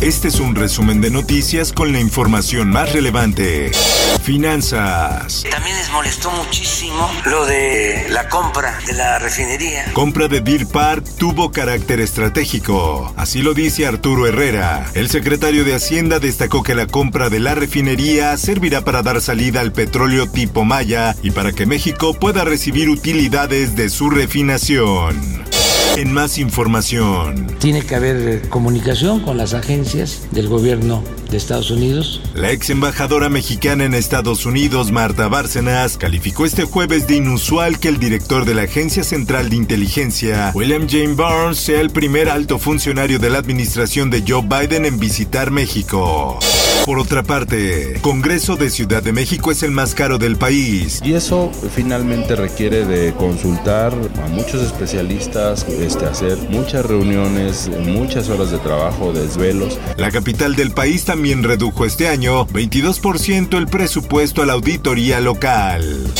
Este es un resumen de noticias con la información más relevante. Finanzas. También les molestó muchísimo lo de la compra de la refinería. Compra de Deer Park tuvo carácter estratégico. Así lo dice Arturo Herrera. El secretario de Hacienda destacó que la compra de la refinería servirá para dar salida al petróleo tipo Maya y para que México pueda recibir utilidades de su refinación. En más información. Tiene que haber comunicación con las agencias del gobierno de Estados Unidos. La ex embajadora mexicana en Estados Unidos, Marta Bárcenas, calificó este jueves de inusual que el director de la Agencia Central de Inteligencia, William Jane Barnes, sea el primer alto funcionario de la administración de Joe Biden en visitar México. Por otra parte, Congreso de Ciudad de México es el más caro del país. Y eso finalmente requiere de consultar a muchos especialistas, este, hacer muchas reuniones, muchas horas de trabajo, desvelos. La capital del país también redujo este año 22% el presupuesto a la auditoría local.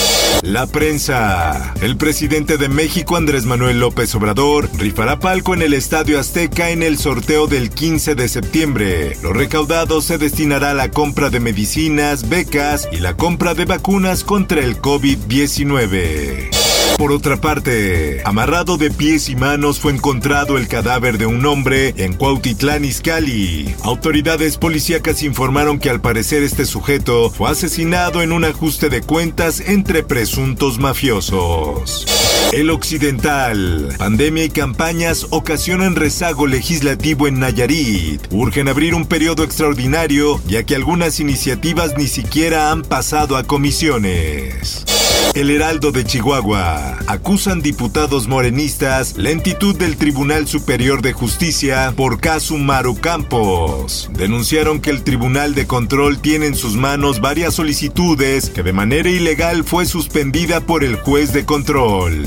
La prensa. El presidente de México, Andrés Manuel López Obrador, rifará palco en el Estadio Azteca en el sorteo del 15 de septiembre. Lo recaudado se destinará a la compra de medicinas, becas y la compra de vacunas contra el COVID-19. Por otra parte, amarrado de pies y manos fue encontrado el cadáver de un hombre en Cuautitlán Izcalli. Autoridades policíacas informaron que al parecer este sujeto fue asesinado en un ajuste de cuentas entre presuntos mafiosos. El Occidental. Pandemia y campañas ocasionan rezago legislativo en Nayarit. Urgen abrir un periodo extraordinario ya que algunas iniciativas ni siquiera han pasado a comisiones. El Heraldo de Chihuahua. Acusan diputados morenistas lentitud del Tribunal Superior de Justicia por caso Maru Campos. Denunciaron que el Tribunal de Control tiene en sus manos varias solicitudes que de manera ilegal fue suspendida por el juez de control.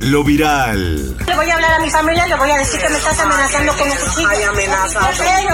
Lo viral. Le voy a hablar a mi familia, le voy a decir que me estás amenazando con un cuchillo. Hay amenaza.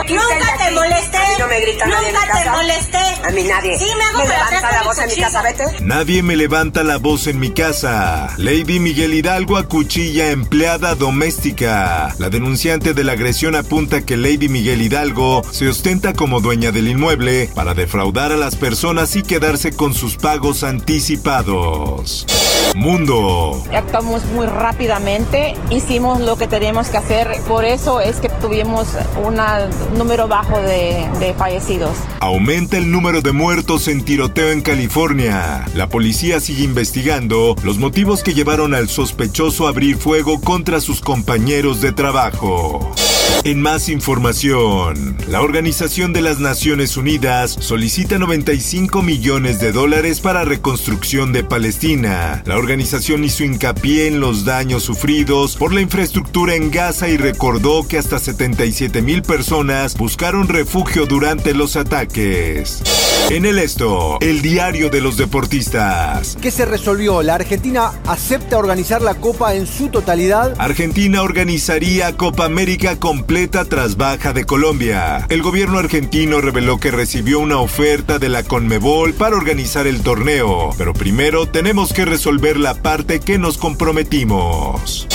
Nunca te molesté. No me Nunca te molesté. A mí nadie. Sí, me hago me para levanta la voz en mi casa, vete. Nadie me levanta la voz en mi casa. Lady Miguel Hidalgo acuchilla empleada doméstica. La denunciante de la agresión apunta que Lady Miguel Hidalgo se ostenta como dueña del inmueble para defraudar a las personas y quedarse con sus pagos anticipados. Mundo. Actuamos muy rápidamente, hicimos lo que teníamos que hacer, por eso es que tuvimos un número bajo de, de fallecidos. Aumenta el número de muertos en tiroteo en California. La policía sigue investigando los motivos que llevaron al sospechoso a abrir fuego contra sus compañeros de trabajo. En más información, la Organización de las Naciones Unidas solicita 95 millones de dólares para reconstrucción de Palestina. La organización hizo hincapié en los daños sufridos por la infraestructura en Gaza y recordó que hasta 77 mil personas buscaron refugio durante los ataques. En el esto, el diario de los deportistas. ¿Qué se resolvió? ¿La Argentina acepta organizar la Copa en su totalidad? Argentina organizaría Copa América completa tras baja de Colombia. El gobierno argentino reveló que recibió una oferta de la Conmebol para organizar el torneo, pero primero tenemos que resolver la parte que nos comprometimos.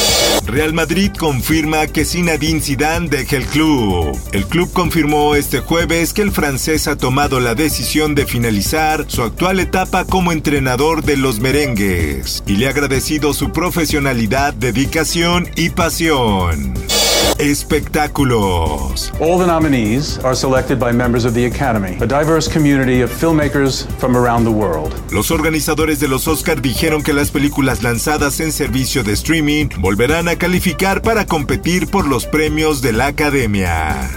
Real Madrid confirma que Zinedine Zidane deja el club. El club confirmó este jueves que el francés ha tomado la decisión de finalizar su actual etapa como entrenador de los merengues y le ha agradecido su profesionalidad, dedicación y pasión. Espectáculos. All the nominees are selected by members of the Academy, a diverse community of filmmakers from around the world. Los organizadores de los Oscar dijeron que las películas lanzadas en servicio de streaming volverán a calificar para competir por los premios de la Academia.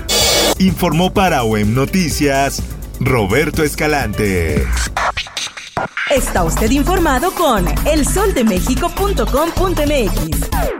Informó para OEM Noticias Roberto Escalante. Está usted informado con elsoldemexico.com.mx.